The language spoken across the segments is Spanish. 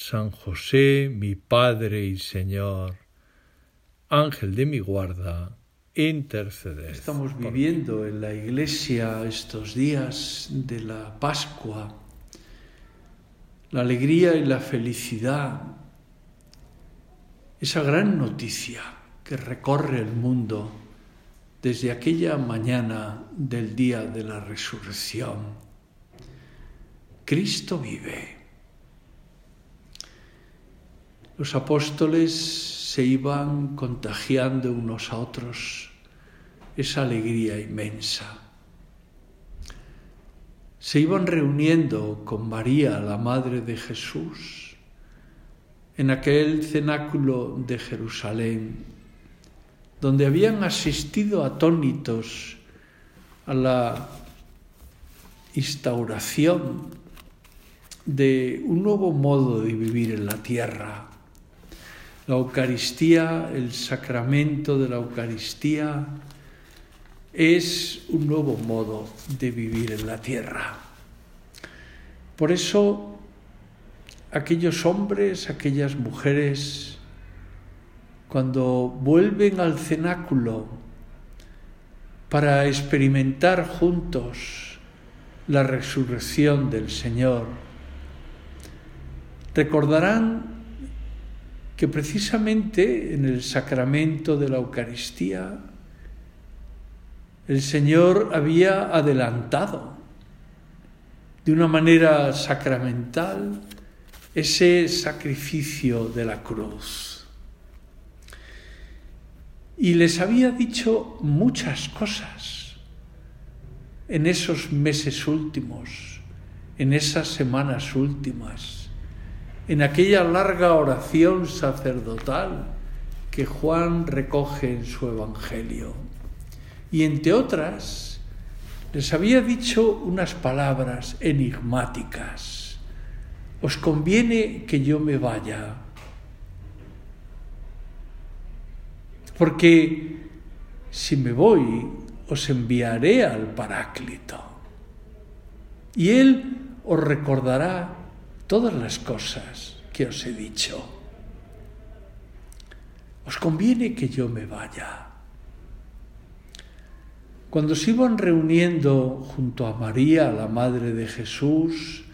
San José, mi Padre y Señor, Ángel de mi guarda, interceded. Estamos viviendo en la iglesia estos días de la Pascua, la alegría y la felicidad, esa gran noticia que recorre el mundo desde aquella mañana del día de la resurrección. Cristo vive. Los apóstoles se iban contagiando unos a otros esa alegría inmensa. Se iban reuniendo con María, la Madre de Jesús, en aquel cenáculo de Jerusalén, donde habían asistido atónitos a la instauración de un nuevo modo de vivir en la tierra, la Eucaristía, el sacramento de la Eucaristía, es un nuevo modo de vivir en la tierra. Por eso, aquellos hombres, aquellas mujeres, cuando vuelven al cenáculo para experimentar juntos la resurrección del Señor, recordarán que precisamente en el sacramento de la Eucaristía el Señor había adelantado de una manera sacramental ese sacrificio de la cruz. Y les había dicho muchas cosas en esos meses últimos, en esas semanas últimas en aquella larga oración sacerdotal que Juan recoge en su Evangelio. Y entre otras, les había dicho unas palabras enigmáticas. Os conviene que yo me vaya, porque si me voy, os enviaré al Paráclito. Y él os recordará todas las cosas que os he dicho. Os conviene que yo me vaya. Cuando se iban reuniendo junto a María, la Madre de Jesús,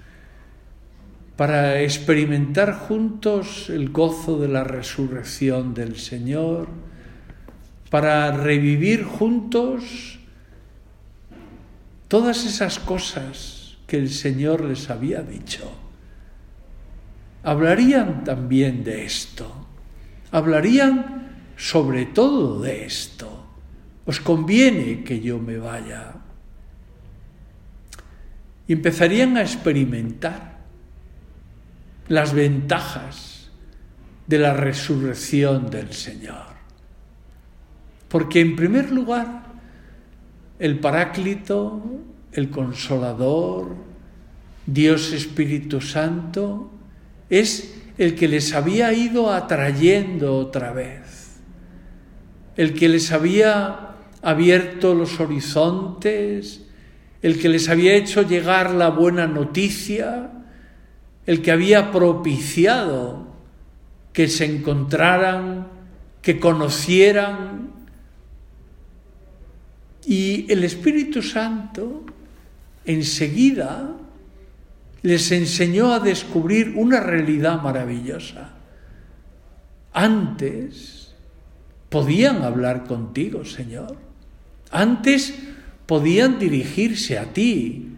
para experimentar juntos el gozo de la resurrección del Señor, para revivir juntos todas esas cosas que el Señor les había dicho hablarían también de esto, hablarían sobre todo de esto. Os conviene que yo me vaya. Y empezarían a experimentar las ventajas de la resurrección del Señor. Porque en primer lugar, el Paráclito, el Consolador, Dios Espíritu Santo, es el que les había ido atrayendo otra vez, el que les había abierto los horizontes, el que les había hecho llegar la buena noticia, el que había propiciado que se encontraran, que conocieran. Y el Espíritu Santo enseguida les enseñó a descubrir una realidad maravillosa. Antes podían hablar contigo, Señor. Antes podían dirigirse a ti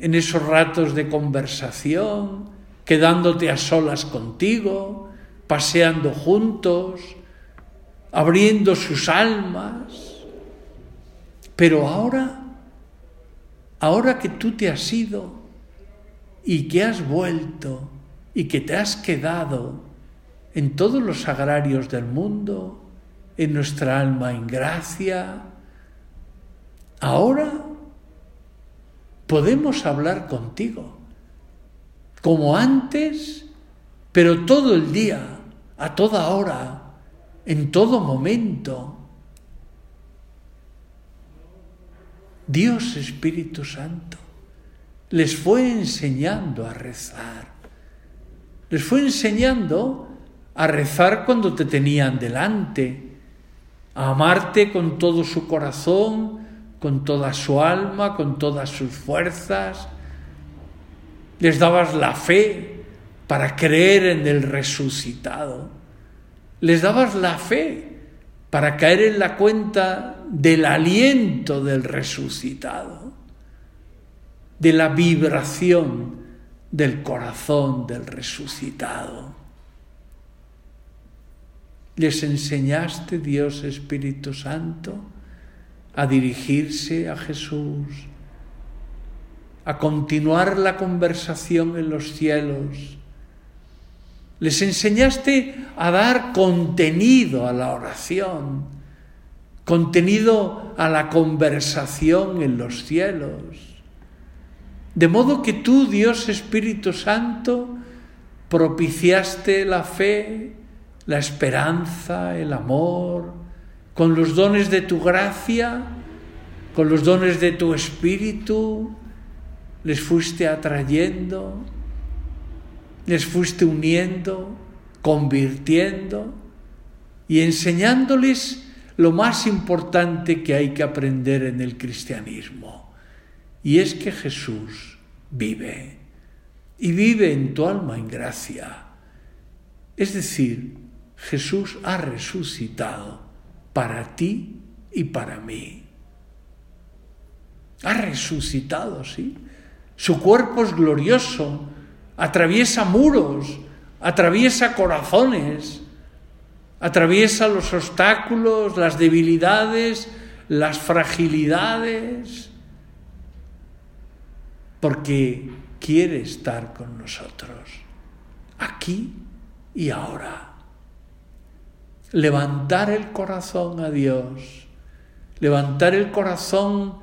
en esos ratos de conversación, quedándote a solas contigo, paseando juntos, abriendo sus almas. Pero ahora, ahora que tú te has ido, y que has vuelto y que te has quedado en todos los agrarios del mundo, en nuestra alma en gracia, ahora podemos hablar contigo, como antes, pero todo el día, a toda hora, en todo momento. Dios Espíritu Santo les fue enseñando a rezar. Les fue enseñando a rezar cuando te tenían delante, a amarte con todo su corazón, con toda su alma, con todas sus fuerzas. Les dabas la fe para creer en el resucitado. Les dabas la fe para caer en la cuenta del aliento del resucitado, de la vibración del corazón del resucitado. Les enseñaste, Dios Espíritu Santo, a dirigirse a Jesús, a continuar la conversación en los cielos. Les enseñaste a dar contenido a la oración, contenido a la conversación en los cielos. De modo que tú, Dios Espíritu Santo, propiciaste la fe, la esperanza, el amor, con los dones de tu gracia, con los dones de tu espíritu, les fuiste atrayendo, les fuiste uniendo, convirtiendo y enseñándoles lo más importante que hay que aprender en el cristianismo, y es que Jesús vive, y vive en tu alma en gracia. Es decir, Jesús ha resucitado para ti y para mí. Ha resucitado, sí. Su cuerpo es glorioso, atraviesa muros, atraviesa corazones, atraviesa los obstáculos, las debilidades, las fragilidades, porque quiere estar con nosotros, aquí y ahora levantar el corazón a Dios, levantar el corazón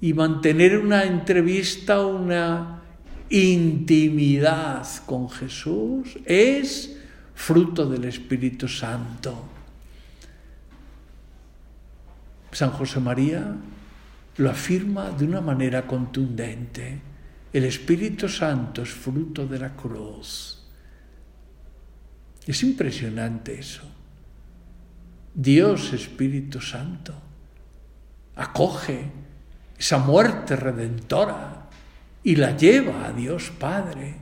y mantener una entrevista, una intimidad con Jesús, es fruto del Espíritu Santo. San José María lo afirma de una manera contundente. El Espíritu Santo es fruto de la cruz. Es impresionante eso. Dios Espíritu Santo acoge esa muerte redentora y la lleva a Dios Padre.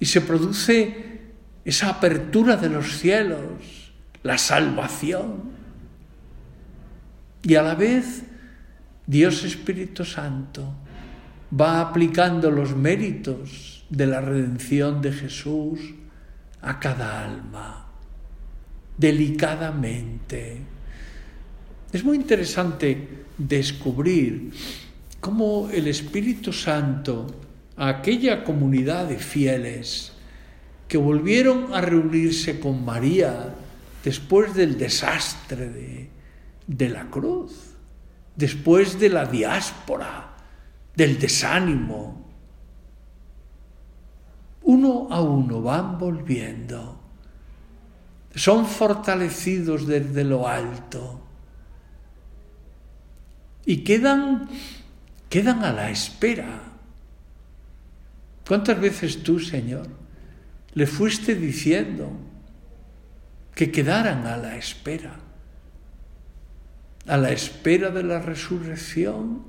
Y se produce esa apertura de los cielos, la salvación. Y a la vez Dios Espíritu Santo va aplicando los méritos de la redención de Jesús a cada alma delicadamente. Es muy interesante descubrir cómo el Espíritu Santo, a aquella comunidad de fieles que volvieron a reunirse con María después del desastre de, de la cruz, después de la diáspora, del desánimo, uno a uno van volviendo son fortalecidos desde lo alto y quedan, quedan a la espera. ¿Cuántas veces tú, Señor, le fuiste diciendo que quedaran a la espera? A la espera de la resurrección,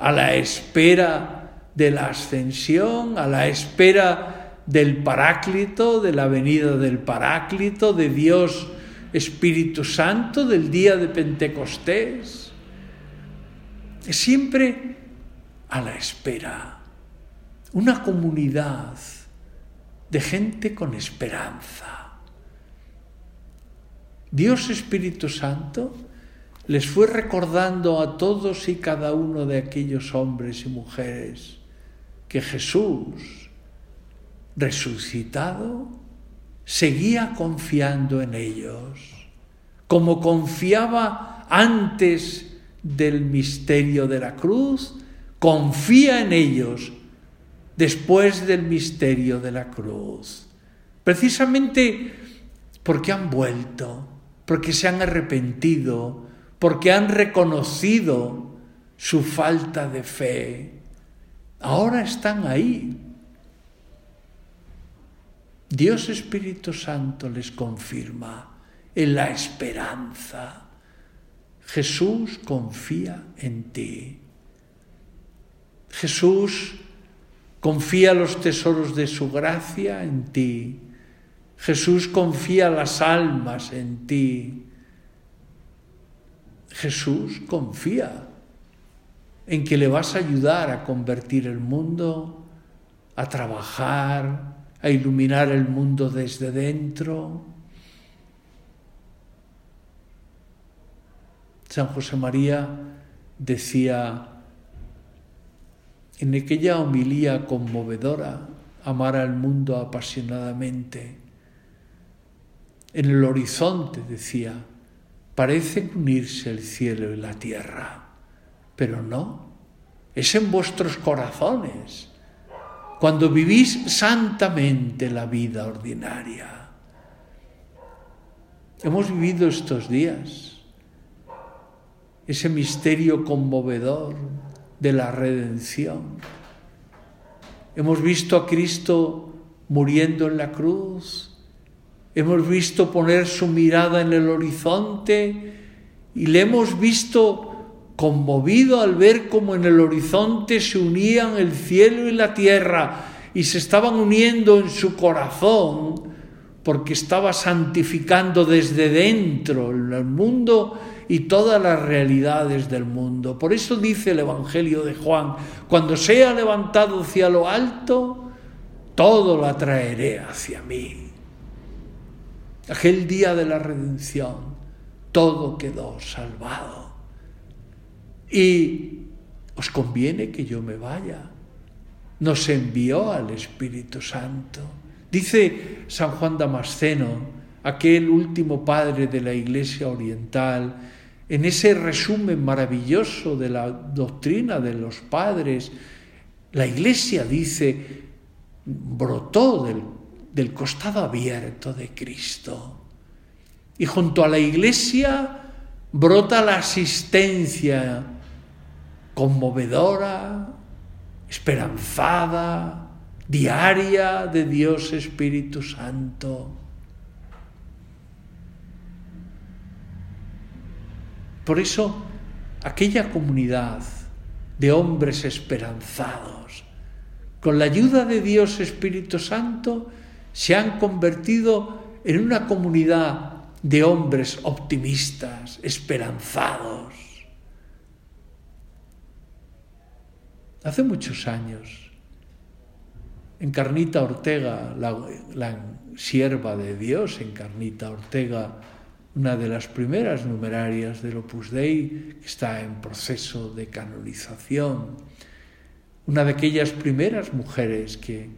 a la espera de la ascensión, a la espera del Paráclito, de la venida del Paráclito, de Dios Espíritu Santo, del día de Pentecostés. Siempre a la espera. Una comunidad de gente con esperanza. Dios Espíritu Santo les fue recordando a todos y cada uno de aquellos hombres y mujeres que Jesús resucitado, seguía confiando en ellos, como confiaba antes del misterio de la cruz, confía en ellos después del misterio de la cruz. Precisamente porque han vuelto, porque se han arrepentido, porque han reconocido su falta de fe. Ahora están ahí. Dios Espíritu Santo les confirma en la esperanza. Jesús confía en ti. Jesús confía los tesoros de su gracia en ti. Jesús confía las almas en ti. Jesús confía en que le vas a ayudar a convertir el mundo, a trabajar, a iluminar el mundo desde dentro. San José María decía en aquella homilía conmovedora, amar al mundo apasionadamente, en el horizonte, decía, parecen unirse el cielo y la tierra, pero no, es en vuestros corazones, cuando vivís santamente la vida ordinaria. Hemos vivido estos días ese misterio conmovedor de la redención. Hemos visto a Cristo muriendo en la cruz, Hemos visto poner su mirada en el horizonte y le hemos visto conmovido al ver cómo en el horizonte se unían el cielo y la tierra y se estaban uniendo en su corazón porque estaba santificando desde dentro el mundo y todas las realidades del mundo. Por eso dice el Evangelio de Juan, cuando sea levantado hacia lo alto, todo lo atraeré hacia mí aquel día de la redención, todo quedó salvado. Y os conviene que yo me vaya. Nos envió al Espíritu Santo. Dice San Juan Damasceno, aquel último padre de la Iglesia Oriental, en ese resumen maravilloso de la doctrina de los padres, la Iglesia dice, brotó del del costado abierto de Cristo. Y junto a la iglesia brota la asistencia conmovedora, esperanzada, diaria de Dios Espíritu Santo. Por eso, aquella comunidad de hombres esperanzados, con la ayuda de Dios Espíritu Santo, se han convertido en una comunidad de hombres optimistas, esperanzados. Hace muchos años, Encarnita Ortega, la, sierva de Dios, Encarnita Ortega, una de las primeras numerarias del Opus Dei, que está en proceso de canonización, una de aquellas primeras mujeres que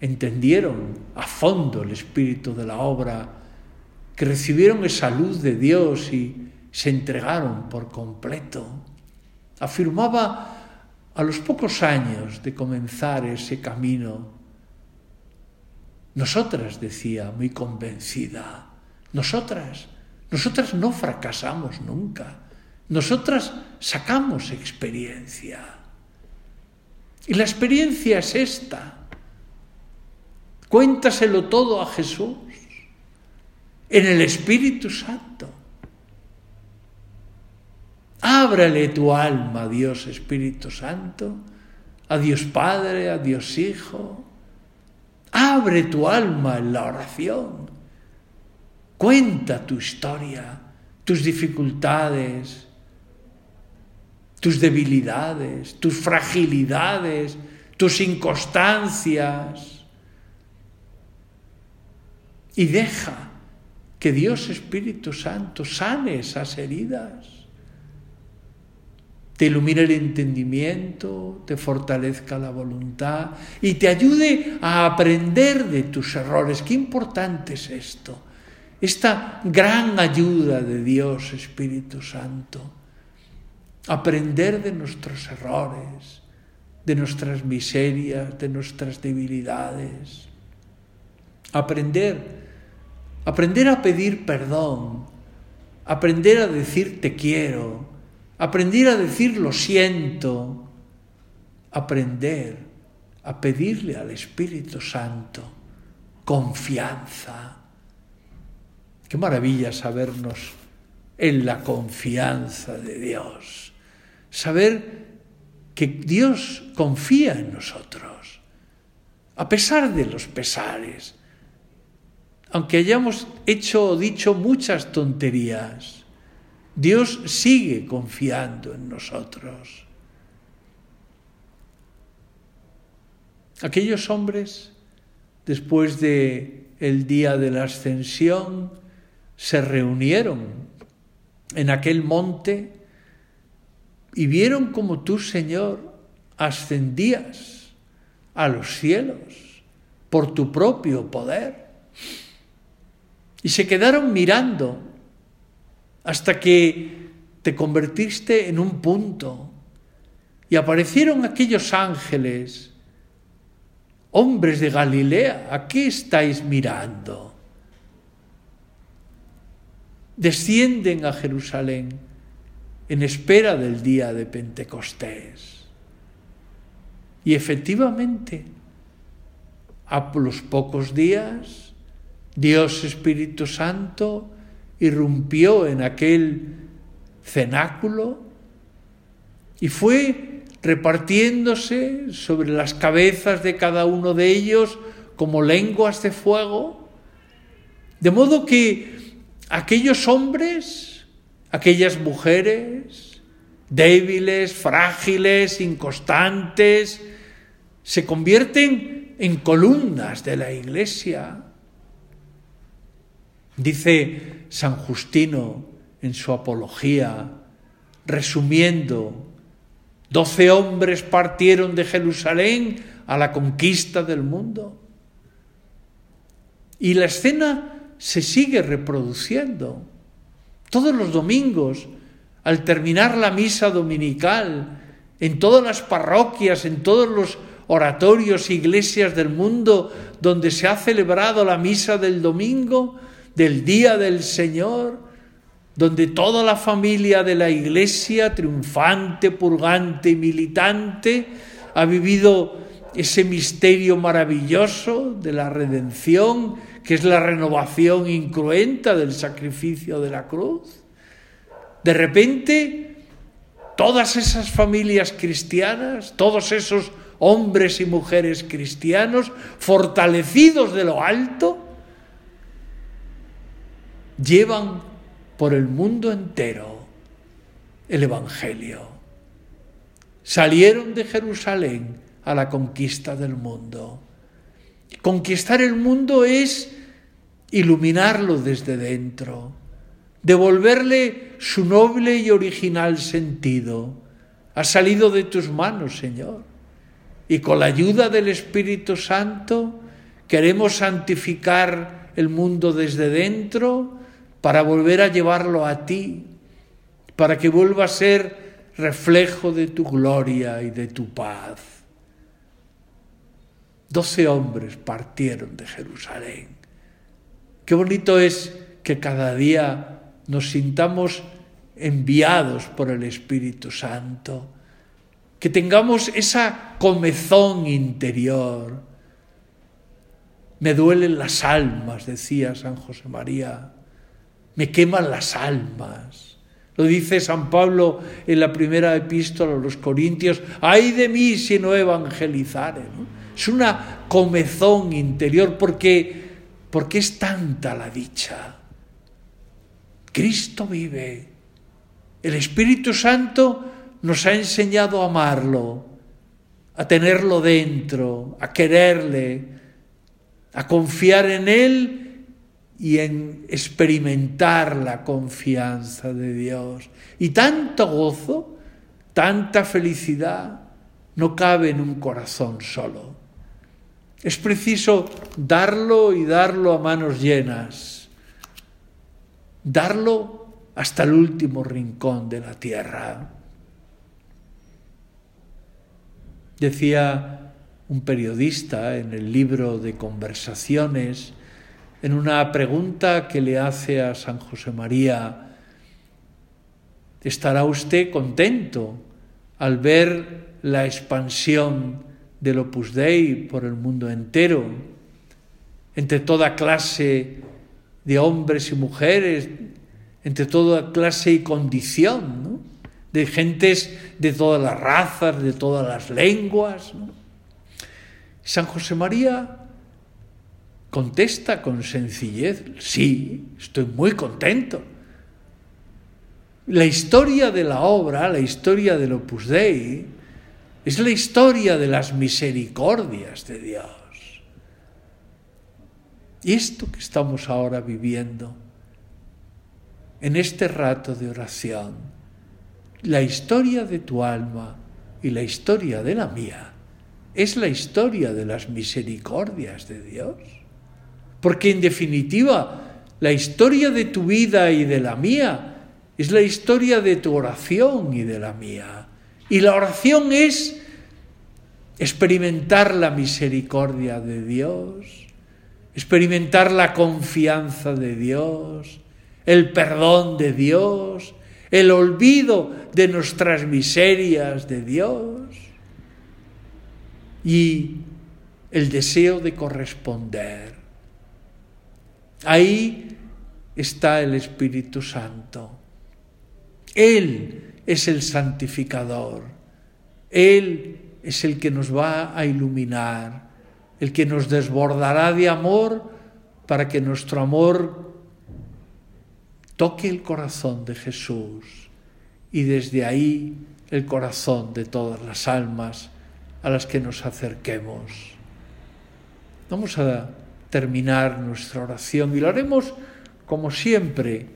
entendieron a fondo el espíritu de la obra, que recibieron esa luz de Dios y se entregaron por completo. Afirmaba a los pocos años de comenzar ese camino, nosotras, decía, muy convencida, nosotras, nosotras no fracasamos nunca, nosotras sacamos experiencia. Y la experiencia es esta, Cuéntaselo todo a Jesús, en el Espíritu Santo. Ábrale tu alma Dios Espíritu Santo, a Dios Padre, a Dios Hijo. Abre tu alma en la oración. Cuenta tu historia, tus dificultades, tus debilidades, tus fragilidades, tus inconstancias y deja que Dios Espíritu Santo sane esas heridas. te ilumine el entendimiento, te fortalezca la voluntad y te ayude a aprender de tus errores. Qué importante es esto. Esta gran ayuda de Dios, Espíritu Santo. Aprender de nuestros errores, de nuestras miserias, de nuestras debilidades. Aprender, aprender a pedir perdón, aprender a decir te quiero, aprender a decir lo siento, aprender a pedirle al Espíritu Santo confianza. Qué maravilla sabernos en la confianza de Dios, saber que Dios confía en nosotros, a pesar de los pesares, aunque hayamos hecho o dicho muchas tonterías Dios sigue confiando en nosotros. Aquellos hombres, después de el día de la ascensión, se reunieron en aquel monte y vieron como tú, Señor, ascendías a los cielos por tu propio poder. Y se quedaron mirando hasta que te convertiste en un punto y aparecieron aquellos ángeles, hombres de Galilea, ¿a qué estáis mirando? Descienden a Jerusalén en espera del día de Pentecostés. Y efectivamente, a los pocos días, Dios Espíritu Santo irrumpió en aquel cenáculo y fue repartiéndose sobre las cabezas de cada uno de ellos como lenguas de fuego, de modo que aquellos hombres, aquellas mujeres, débiles, frágiles, inconstantes, se convierten en columnas de la iglesia Dice San Justino en su apología, resumiendo, doce hombres partieron de Jerusalén a la conquista del mundo. Y la escena se sigue reproduciendo. Todos los domingos, al terminar la misa dominical, en todas las parroquias, en todos los oratorios, iglesias del mundo donde se ha celebrado la misa del domingo, del día del Señor, donde toda la familia de la Iglesia, triunfante, purgante y militante, ha vivido ese misterio maravilloso de la redención, que es la renovación incruenta del sacrificio de la cruz. De repente, todas esas familias cristianas, todos esos hombres y mujeres cristianos, fortalecidos de lo alto, llevan por el mundo entero el Evangelio. Salieron de Jerusalén a la conquista del mundo. Conquistar el mundo es iluminarlo desde dentro, devolverle su noble y original sentido. Ha salido de tus manos, Señor. Y con la ayuda del Espíritu Santo queremos santificar el mundo desde dentro para volver a llevarlo a ti, para que vuelva a ser reflejo de tu gloria y de tu paz. Doce hombres partieron de Jerusalén. Qué bonito es que cada día nos sintamos enviados por el Espíritu Santo, que tengamos esa comezón interior. Me duelen las almas, decía San José María me queman las almas. Lo dice San Pablo en la primera epístola a los Corintios, ay de mí si no evangelizare. Es una comezón interior porque, porque es tanta la dicha. Cristo vive. El Espíritu Santo nos ha enseñado a amarlo, a tenerlo dentro, a quererle, a confiar en Él y en experimentar la confianza de Dios. Y tanto gozo, tanta felicidad no cabe en un corazón solo. Es preciso darlo y darlo a manos llenas, darlo hasta el último rincón de la tierra. Decía un periodista en el libro de conversaciones, en una pregunta que le hace a San José María, ¿estará usted contento al ver la expansión del Opus Dei por el mundo entero, entre toda clase de hombres y mujeres, entre toda clase y condición, de gentes de todas las razas, de todas las lenguas. San José María contesta con sencillez, sí, estoy muy contento. La historia de la obra, la historia del Opus Dei, es la historia de las misericordias de Dios. Y esto que estamos ahora viviendo, en este rato de oración, la historia de tu alma y la historia de la mía, es la historia de las misericordias de Dios. Porque en definitiva, la historia de tu vida y de la mía es la historia de tu oración y de la mía. Y la oración es experimentar la misericordia de Dios, experimentar la confianza de Dios, el perdón de Dios, el olvido de nuestras miserias de Dios y el deseo de corresponder. Ahí está el Espíritu Santo. Él es el santificador. Él es el que nos va a iluminar, el que nos desbordará de amor para que nuestro amor toque el corazón de Jesús y desde ahí el corazón de todas las almas a las que nos acerquemos. Vamos a terminar nuestra oración y lo haremos como siempre,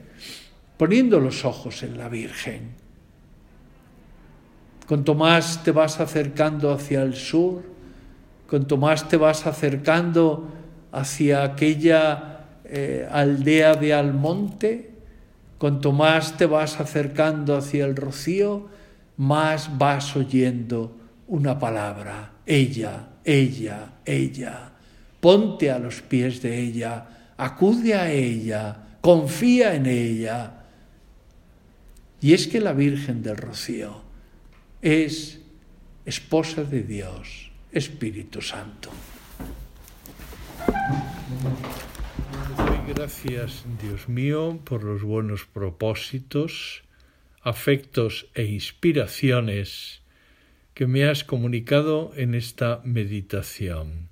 poniendo los ojos en la Virgen. Cuanto más te vas acercando hacia el sur, cuanto más te vas acercando hacia aquella eh, aldea de Almonte, cuanto más te vas acercando hacia el rocío, más vas oyendo una palabra, ella, ella, ella. Ponte a los pies de ella, acude a ella, confía en ella. Y es que la Virgen del Rocío es esposa de Dios, Espíritu Santo. Gracias, Dios mío, por los buenos propósitos, afectos e inspiraciones que me has comunicado en esta meditación.